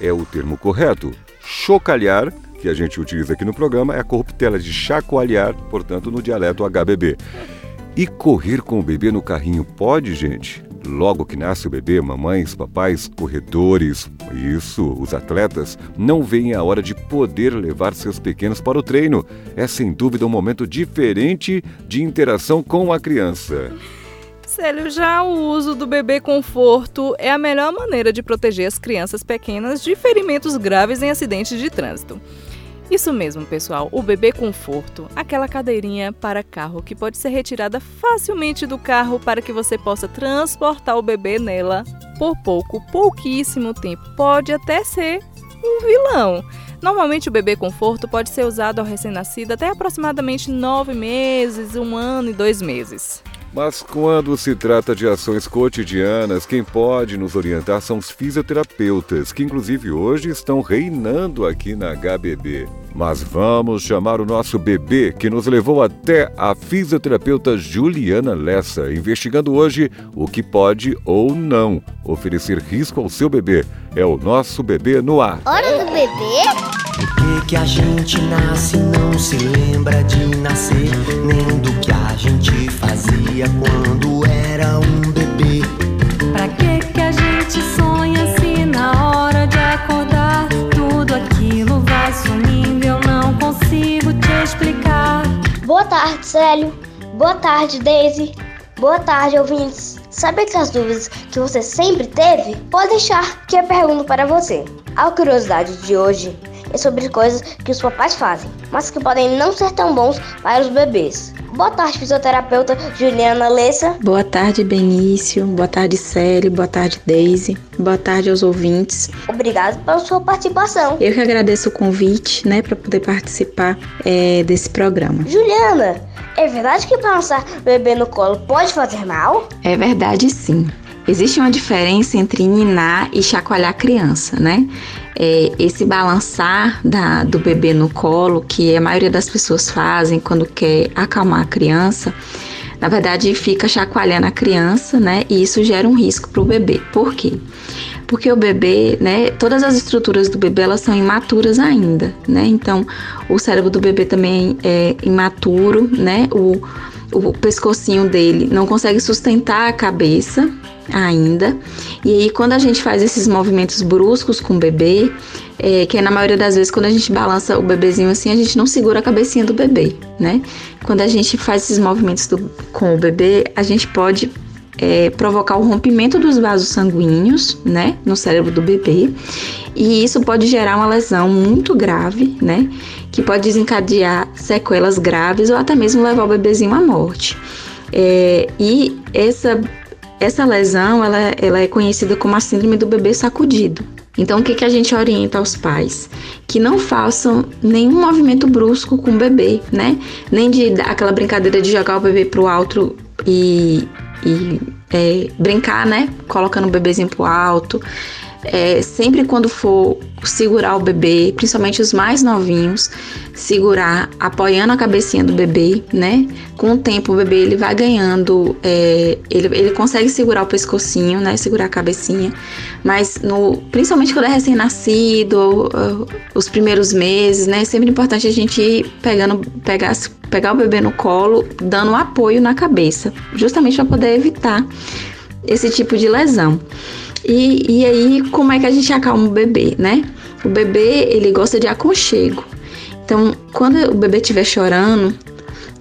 é o termo correto. Chocalhar que a gente utiliza aqui no programa é a corruptela de chacoalhar, portanto, no dialeto HBB. E correr com o bebê no carrinho pode, gente? Logo que nasce o bebê, mamães, papais, corredores, isso, os atletas, não veem a hora de poder levar seus pequenos para o treino. É sem dúvida um momento diferente de interação com a criança. Célio, já o uso do bebê conforto é a melhor maneira de proteger as crianças pequenas de ferimentos graves em acidentes de trânsito. Isso mesmo, pessoal, o bebê conforto, aquela cadeirinha para carro que pode ser retirada facilmente do carro para que você possa transportar o bebê nela por pouco, pouquíssimo tempo. Pode até ser um vilão. Normalmente o bebê conforto pode ser usado ao recém-nascido até aproximadamente nove meses, um ano e dois meses. Mas quando se trata de ações cotidianas, quem pode nos orientar são os fisioterapeutas, que inclusive hoje estão reinando aqui na HBB. Mas vamos chamar o nosso bebê que nos levou até a fisioterapeuta Juliana Lessa, investigando hoje o que pode ou não oferecer risco ao seu bebê. É o nosso bebê no ar. Hora do bebê? Por que, que a gente nasce e não se lembra de nascer? Nem do que a gente fazia quando era um bebê. Pra que que a gente sonha se na hora de acordar tudo aquilo vai sumindo? Eu não consigo te explicar. Boa tarde, Célio. Boa tarde, Daisy. Boa tarde, ouvintes. sabe aquelas dúvidas que você sempre teve? Pode deixar que eu pergunto para você. A curiosidade de hoje é sobre coisas que os papais fazem, mas que podem não ser tão bons para os bebês. Boa tarde, fisioterapeuta Juliana Lessa. Boa tarde, Benício. Boa tarde, Célio. Boa tarde, Daisy. Boa tarde aos ouvintes. Obrigada pela sua participação. Eu que agradeço o convite, né, para poder participar é, desse programa. Juliana, é verdade que balançar o bebê no colo pode fazer mal? É verdade, sim. Existe uma diferença entre ninar e chacoalhar a criança, né? É, esse balançar da, do bebê no colo, que a maioria das pessoas fazem quando quer acalmar a criança, na verdade fica chacoalhando a criança, né? E isso gera um risco para o bebê. Por quê? Porque o bebê, né? Todas as estruturas do bebê elas são imaturas ainda, né? Então o cérebro do bebê também é imaturo, né? O, o pescocinho dele não consegue sustentar a cabeça, ainda. E aí, quando a gente faz esses movimentos bruscos com o bebê, é, que é na maioria das vezes quando a gente balança o bebezinho assim, a gente não segura a cabecinha do bebê, né? Quando a gente faz esses movimentos do, com o bebê, a gente pode é, provocar o rompimento dos vasos sanguíneos, né, no cérebro do bebê, e isso pode gerar uma lesão muito grave, né, que pode desencadear sequelas graves ou até mesmo levar o bebezinho à morte. É, e essa essa lesão ela, ela é conhecida como a síndrome do bebê sacudido. Então, o que, que a gente orienta aos pais? Que não façam nenhum movimento brusco com o bebê, né? Nem de aquela brincadeira de jogar o bebê pro alto e, e é, brincar, né? Colocando o bebezinho pro alto. É, sempre quando for segurar o bebê, principalmente os mais novinhos, segurar apoiando a cabecinha do bebê, né? Com o tempo o bebê ele vai ganhando, é, ele, ele consegue segurar o pescocinho, né? Segurar a cabecinha, mas no, principalmente quando é recém-nascido, os primeiros meses, né? É sempre importante a gente ir pegando, pegar, pegar o bebê no colo, dando apoio na cabeça, justamente para poder evitar esse tipo de lesão. E, e aí, como é que a gente acalma o bebê, né? O bebê, ele gosta de aconchego. Então, quando o bebê estiver chorando,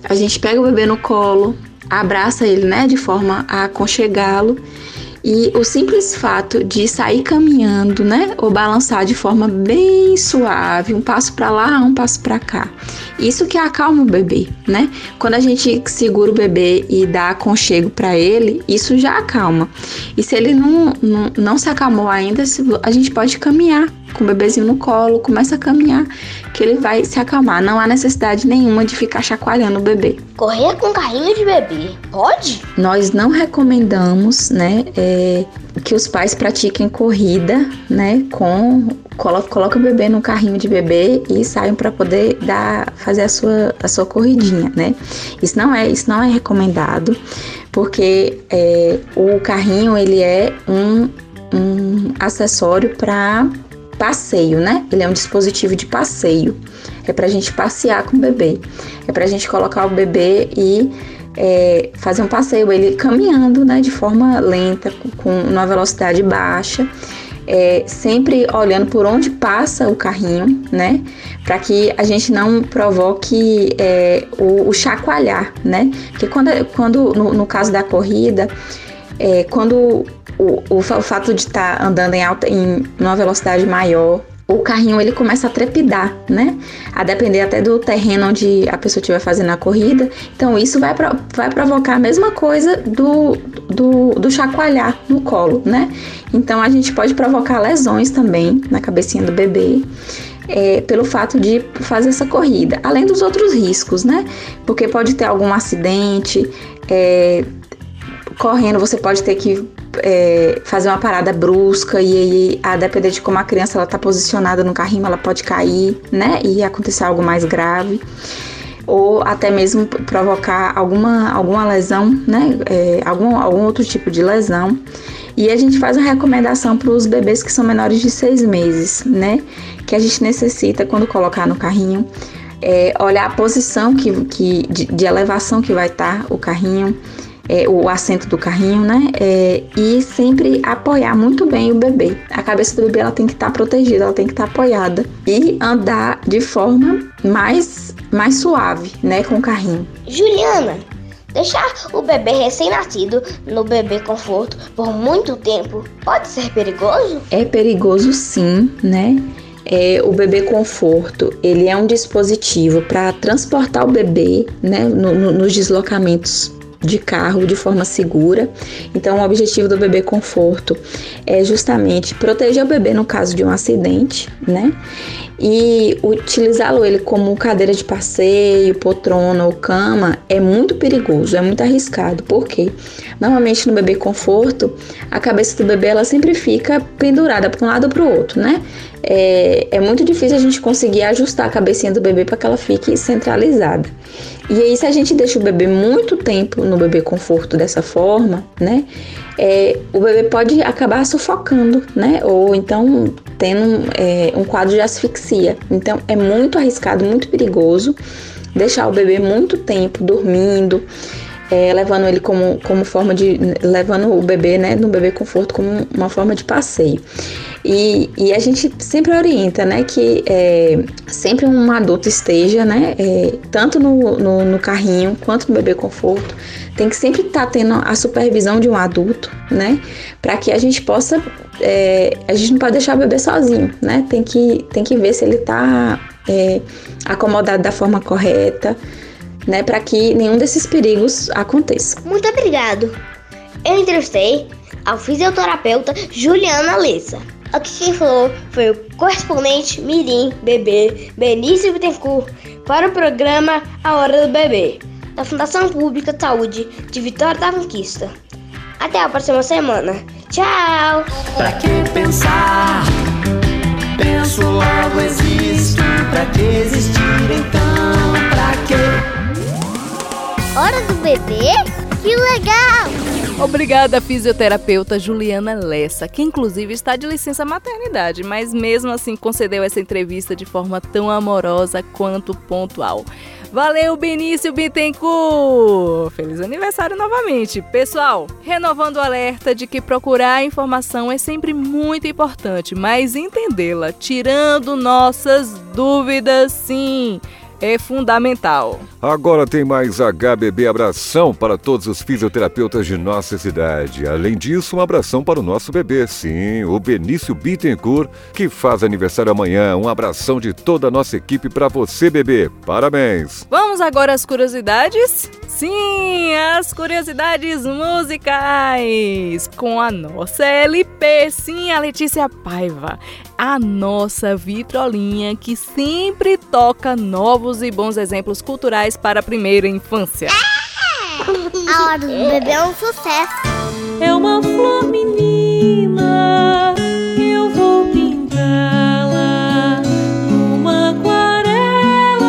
a gente pega o bebê no colo, abraça ele, né, de forma a aconchegá-lo e o simples fato de sair caminhando, né, ou balançar de forma bem suave, um passo para lá, um passo para cá. Isso que acalma o bebê, né? Quando a gente segura o bebê e dá aconchego para ele, isso já acalma. E se ele não, não, não se acalmou ainda, a gente pode caminhar com o bebezinho no colo, começa a caminhar, que ele vai se acalmar. Não há necessidade nenhuma de ficar chacoalhando o bebê. Correr com carrinho de bebê, pode? Nós não recomendamos, né, é, que os pais pratiquem corrida, né, com coloca, coloca o bebê no carrinho de bebê e saiam para poder dar fazer a sua, a sua corridinha, né? Isso não é isso não é recomendado, porque é, o carrinho ele é um, um acessório para passeio, né? Ele é um dispositivo de passeio. É para a gente passear com o bebê. É para a gente colocar o bebê e é, fazer um passeio, ele caminhando, né? De forma lenta, com uma velocidade baixa. É, sempre olhando por onde passa o carrinho, né? Para que a gente não provoque é, o, o, chacoalhar, né? Porque quando, quando no, no caso da corrida, é, quando o, o, o fato de estar tá andando em alta, em uma velocidade maior, o carrinho ele começa a trepidar, né? A depender até do terreno onde a pessoa estiver fazendo a corrida. Então, isso vai, vai provocar a mesma coisa do, do, do chacoalhar no colo, né? Então, a gente pode provocar lesões também na cabecinha do bebê. É, pelo fato de fazer essa corrida, além dos outros riscos, né? Porque pode ter algum acidente, é, correndo você pode ter que é, fazer uma parada brusca e aí, a depender de como a criança ela tá posicionada no carrinho, ela pode cair, né? E acontecer algo mais grave. Ou até mesmo provocar alguma, alguma lesão, né? É, algum, algum outro tipo de lesão. E a gente faz uma recomendação para os bebês que são menores de seis meses, né? Que a gente necessita quando colocar no carrinho. É, olhar a posição que, que, de, de elevação que vai estar tá o carrinho, é, o assento do carrinho, né? É, e sempre apoiar muito bem o bebê. A cabeça do bebê ela tem que estar tá protegida, ela tem que estar tá apoiada e andar de forma mais mais suave, né, com o carrinho. Juliana, Deixar o bebê recém-nascido no bebê conforto por muito tempo pode ser perigoso? É perigoso sim, né? É, o bebê conforto ele é um dispositivo para transportar o bebê né, no, no, nos deslocamentos de carro de forma segura. Então, o objetivo do bebê conforto é justamente proteger o bebê no caso de um acidente, né? E utilizá-lo ele como cadeira de passeio, poltrona ou cama é muito perigoso, é muito arriscado, porque normalmente no bebê conforto a cabeça do bebê ela sempre fica pendurada para um lado ou para o outro, né? É, é muito difícil a gente conseguir ajustar a cabecinha do bebê para que ela fique centralizada. E aí, se a gente deixa o bebê muito tempo no bebê conforto dessa forma, né? É, o bebê pode acabar sufocando, né? Ou então tendo é, um quadro de asfixia. Então, é muito arriscado, muito perigoso deixar o bebê muito tempo dormindo, é, levando ele como, como forma de. levando o bebê, né, no bebê conforto como uma forma de passeio. E, e a gente sempre orienta, né, que é, sempre um adulto esteja, né, é, tanto no, no, no, carrinho quanto no bebê conforto, tem que sempre estar tá tendo a supervisão de um adulto, né, para que a gente possa, é, a gente não pode deixar o bebê sozinho, né, tem que, tem que ver se ele está é, acomodado da forma correta, né, para que nenhum desses perigos aconteça. Muito obrigado. Eu entrevistei ao fisioterapeuta Juliana Lessa. Aqui quem falou foi o correspondente Mirim Bebê Benício Bittencourt para o programa A Hora do Bebê, da Fundação Pública de Saúde de Vitória da Conquista. Até a próxima semana. Tchau! Pra que pensar? Penso logo existo. Pra que existir então? Pra que? Hora do bebê? Que legal! Obrigada, fisioterapeuta Juliana Lessa, que inclusive está de licença maternidade, mas mesmo assim concedeu essa entrevista de forma tão amorosa quanto pontual. Valeu, Benício Bittencourt! Feliz aniversário novamente! Pessoal, renovando o alerta de que procurar informação é sempre muito importante, mas entendê-la, tirando nossas dúvidas, sim é fundamental. Agora tem mais HBB Abração para todos os fisioterapeutas de nossa cidade. Além disso, um abração para o nosso bebê, sim, o Benício Bittencourt, que faz aniversário amanhã. Um abração de toda a nossa equipe para você, bebê. Parabéns! Vamos agora às curiosidades? Sim, as curiosidades musicais com a nossa LP, sim, a Letícia Paiva, a nossa vitrolinha que sempre toca novos e bons exemplos culturais para a primeira infância. A hora do bebê é um sucesso. É uma flor menina, eu vou pintá-la numa aquarela.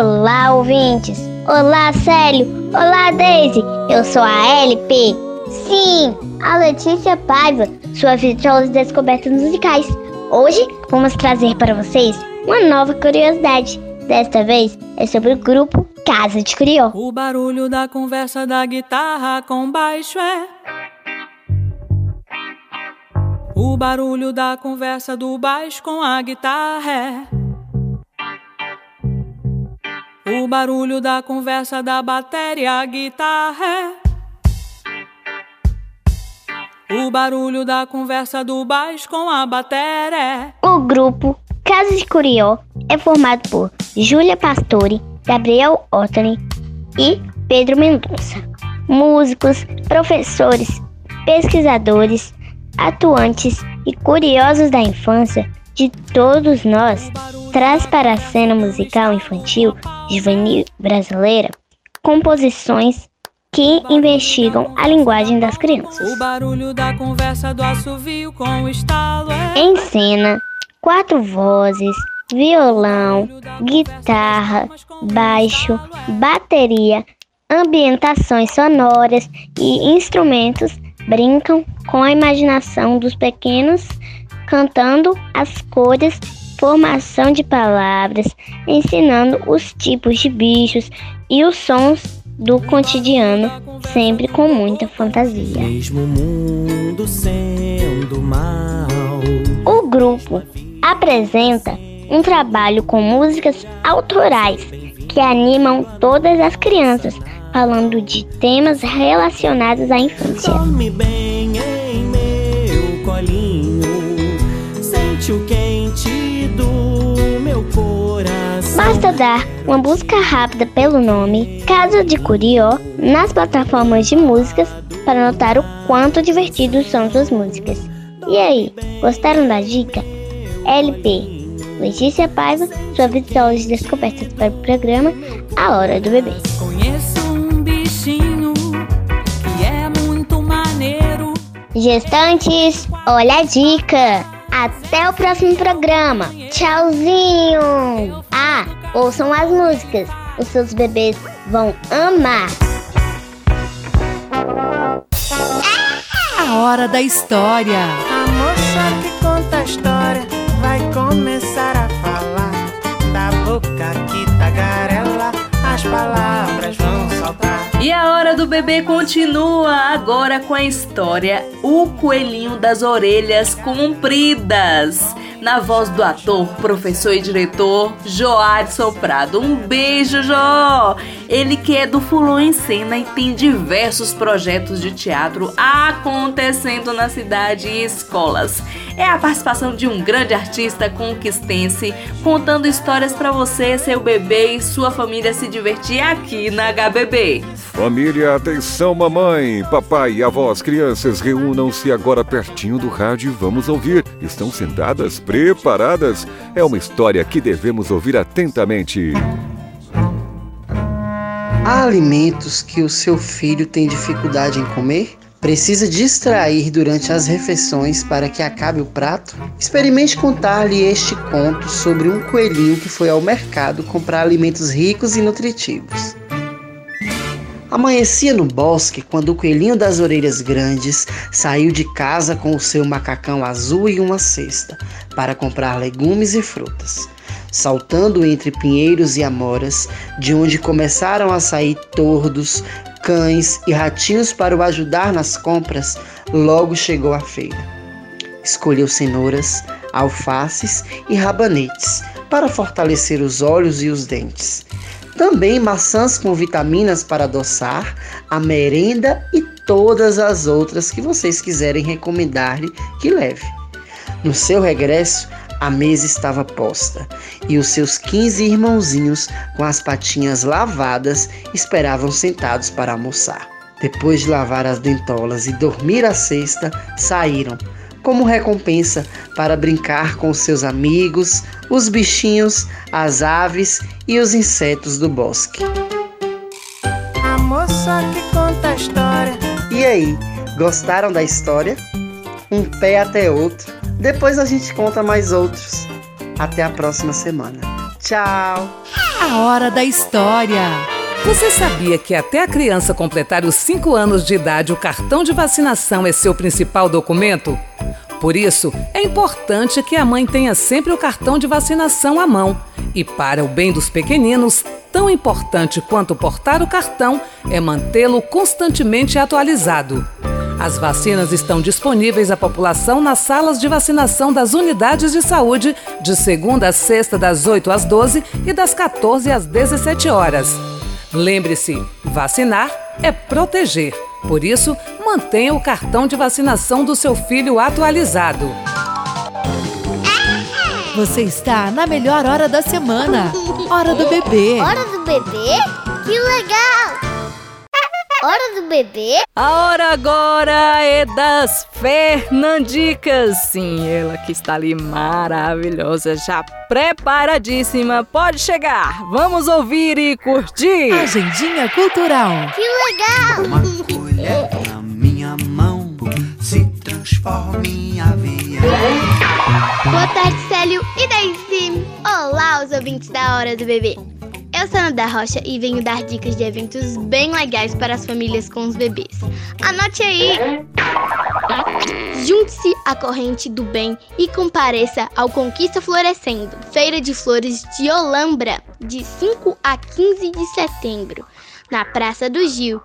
Olá, ouvintes! Olá, Célio! Olá, Daisy! Eu sou a LP. Sim, a Letícia Paiva, sua vitrola de descobertas musicais. Hoje vamos trazer para vocês uma nova curiosidade. Desta vez é sobre o grupo Casa de Crió. O barulho da conversa da guitarra com baixo é. O barulho da conversa do baixo com a guitarra é. O barulho da conversa da bateria, a guitarra é. O barulho da conversa do baixo com a bateria. O grupo Casa de Curió é formado por Júlia Pastore, Gabriel Ottoni e Pedro Mendonça. Músicos, professores, pesquisadores, atuantes e curiosos da infância de todos nós traz para a cena musical infantil juvenil brasileira composições que investigam a linguagem das crianças. O barulho da conversa do assovio com o estalo é... Em cena, quatro vozes, violão, guitarra, baixo, bateria, ambientações sonoras e instrumentos brincam com a imaginação dos pequenos cantando as cores, formação de palavras, ensinando os tipos de bichos e os sons do cotidiano, sempre com muita fantasia. O grupo apresenta um trabalho com músicas autorais que animam todas as crianças falando de temas relacionados à infância. Basta dar uma busca rápida pelo nome Casa de Curió nas plataformas de músicas para notar o quanto divertidos são suas músicas. E aí, gostaram da dica? LP Letícia Paiva, sua vitória de descobertas para o programa A Hora do Bebê. Conheço um bichinho que é muito maneiro. Gestantes, olha a dica! Até o próximo programa. Tchauzinho! Ah, ouçam as músicas. Os seus bebês vão amar. A hora da história. E a hora do bebê continua agora com a história O Coelhinho das Orelhas Compridas. Na voz do ator, professor e diretor Joadson Prado. Um beijo, Jó! Ele que é do Fulon em Cena e tem diversos projetos de teatro acontecendo na cidade e escolas. É a participação de um grande artista conquistense contando histórias para você, seu bebê e sua família se divertir aqui na HBB. Família, atenção, mamãe, papai e avós, crianças, reúnam-se agora pertinho do rádio e vamos ouvir. Estão sentadas, preparadas? É uma história que devemos ouvir atentamente. Há alimentos que o seu filho tem dificuldade em comer? Precisa distrair durante as refeições para que acabe o prato? Experimente contar-lhe este conto sobre um coelhinho que foi ao mercado comprar alimentos ricos e nutritivos. Amanhecia no bosque quando o coelhinho das orelhas grandes saiu de casa com o seu macacão azul e uma cesta para comprar legumes e frutas. Saltando entre pinheiros e amoras, de onde começaram a sair tordos, cães e ratinhos para o ajudar nas compras, logo chegou à feira. Escolheu cenouras, alfaces e rabanetes para fortalecer os olhos e os dentes. Também maçãs com vitaminas para adoçar, a merenda e todas as outras que vocês quiserem recomendar-lhe que leve. No seu regresso, a mesa estava posta e os seus 15 irmãozinhos, com as patinhas lavadas, esperavam sentados para almoçar. Depois de lavar as dentolas e dormir a cesta, saíram, como recompensa, para brincar com seus amigos, os bichinhos, as aves e os insetos do bosque. A moça que conta a história. E aí, gostaram da história? Um pé até outro. Depois a gente conta mais outros. Até a próxima semana. Tchau! A hora da história. Você sabia que até a criança completar os 5 anos de idade, o cartão de vacinação é seu principal documento? Por isso, é importante que a mãe tenha sempre o cartão de vacinação à mão. E para o bem dos pequeninos, tão importante quanto portar o cartão é mantê-lo constantemente atualizado. As vacinas estão disponíveis à população nas salas de vacinação das unidades de saúde, de segunda a sexta, das 8 às 12 e das 14 às 17 horas. Lembre-se, vacinar é proteger. Por isso, mantenha o cartão de vacinação do seu filho atualizado. Você está na melhor hora da semana. Hora do bebê. Hora do bebê? Que legal! Hora do bebê? A hora agora é das Fernandicas. Sim, ela que está ali maravilhosa, já preparadíssima. Pode chegar. Vamos ouvir e curtir. Agendinha Cultural. Que legal! Uma colher na minha mão se transforma em avião. Boa tarde, Célio e Daisy. Olá, os ouvintes da Hora do Bebê. Eu sou Ana da Rocha e venho dar dicas de eventos bem legais para as famílias com os bebês. Anote aí! Junte-se à corrente do bem e compareça ao Conquista Florescendo, Feira de Flores de Olambra, de 5 a 15 de setembro, na Praça do Gil.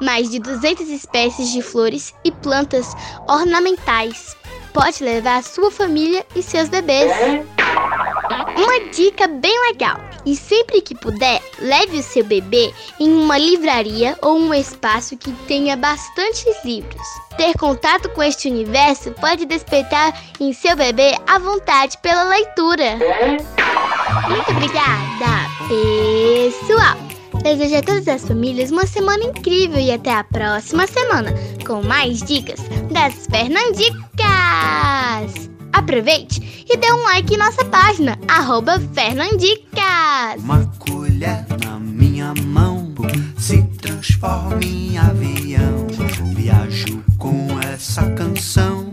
Mais de 200 espécies de flores e plantas ornamentais. Pode levar sua família e seus bebês. Uma dica bem legal: E sempre que puder, leve o seu bebê em uma livraria ou um espaço que tenha bastantes livros. Ter contato com este universo pode despertar em seu bebê a vontade pela leitura. Muito obrigada, pessoal! Desejo a todas as famílias uma semana incrível e até a próxima semana com mais dicas das Fernandicas! Aproveite e dê um like em nossa página, arroba Fernandicas! Uma colher na minha mão se transforma em avião. Viajo com essa canção,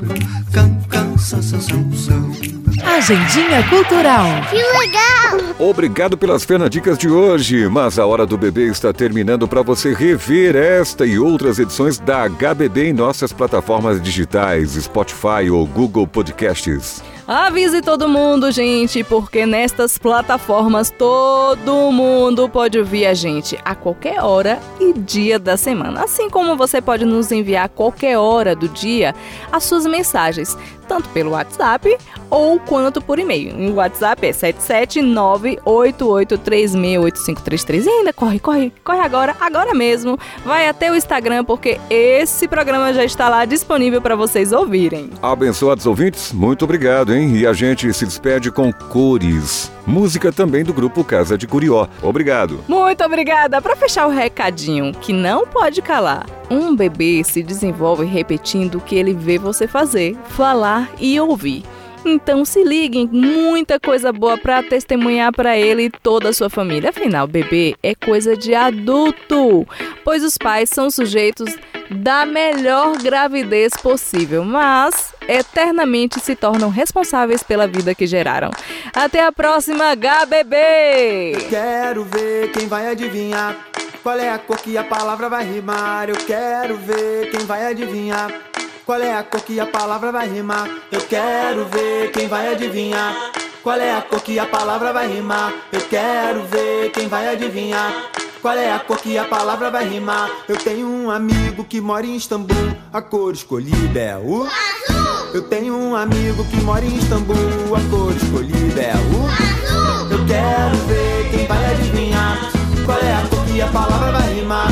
can, can, san, san, san, san. Agendinha Cultural. Que legal! Obrigado pelas Fernandicas de hoje, mas a hora do bebê está terminando para você rever esta e outras edições da HBB em nossas plataformas digitais, Spotify ou Google Podcasts. Avise todo mundo, gente, porque nestas plataformas todo mundo pode ouvir a gente a qualquer hora e dia da semana. Assim como você pode nos enviar a qualquer hora do dia as suas mensagens, tanto pelo WhatsApp ou quanto por e-mail. O WhatsApp é 77988368533. E ainda corre, corre, corre agora, agora mesmo. Vai até o Instagram porque esse programa já está lá disponível para vocês ouvirem. Abençoados ouvintes, muito obrigado, hein? E a gente se despede com cores. Música também do grupo Casa de Curió. Obrigado. Muito obrigada! Para fechar o recadinho, que não pode calar. Um bebê se desenvolve repetindo o que ele vê você fazer, falar e ouvir. Então se liguem, muita coisa boa para testemunhar para ele e toda a sua família. Afinal, bebê é coisa de adulto, pois os pais são sujeitos da melhor gravidez possível, mas eternamente se tornam responsáveis pela vida que geraram. Até a próxima, HBB! Quero ver quem vai adivinhar qual é a cor que a palavra vai rimar. Eu quero ver quem vai adivinhar qual é a cor que a palavra vai rimar. Eu quero ver quem vai adivinhar qual é a cor que a palavra vai rimar. Eu quero ver quem vai adivinhar. Qual é a cor que a palavra vai rimar? Eu tenho um amigo que mora em Istambul, a cor escolhida é o azul. Eu tenho um amigo que mora em Istambul, a cor escolhida é o azul. Eu quero ver quem vai adivinhar qual é a cor que a palavra vai rimar.